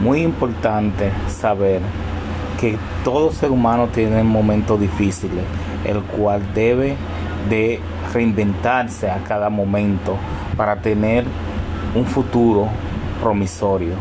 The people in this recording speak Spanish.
muy importante saber que todo ser humano tiene momentos difíciles, el cual debe de reinventarse a cada momento para tener un futuro promisorio.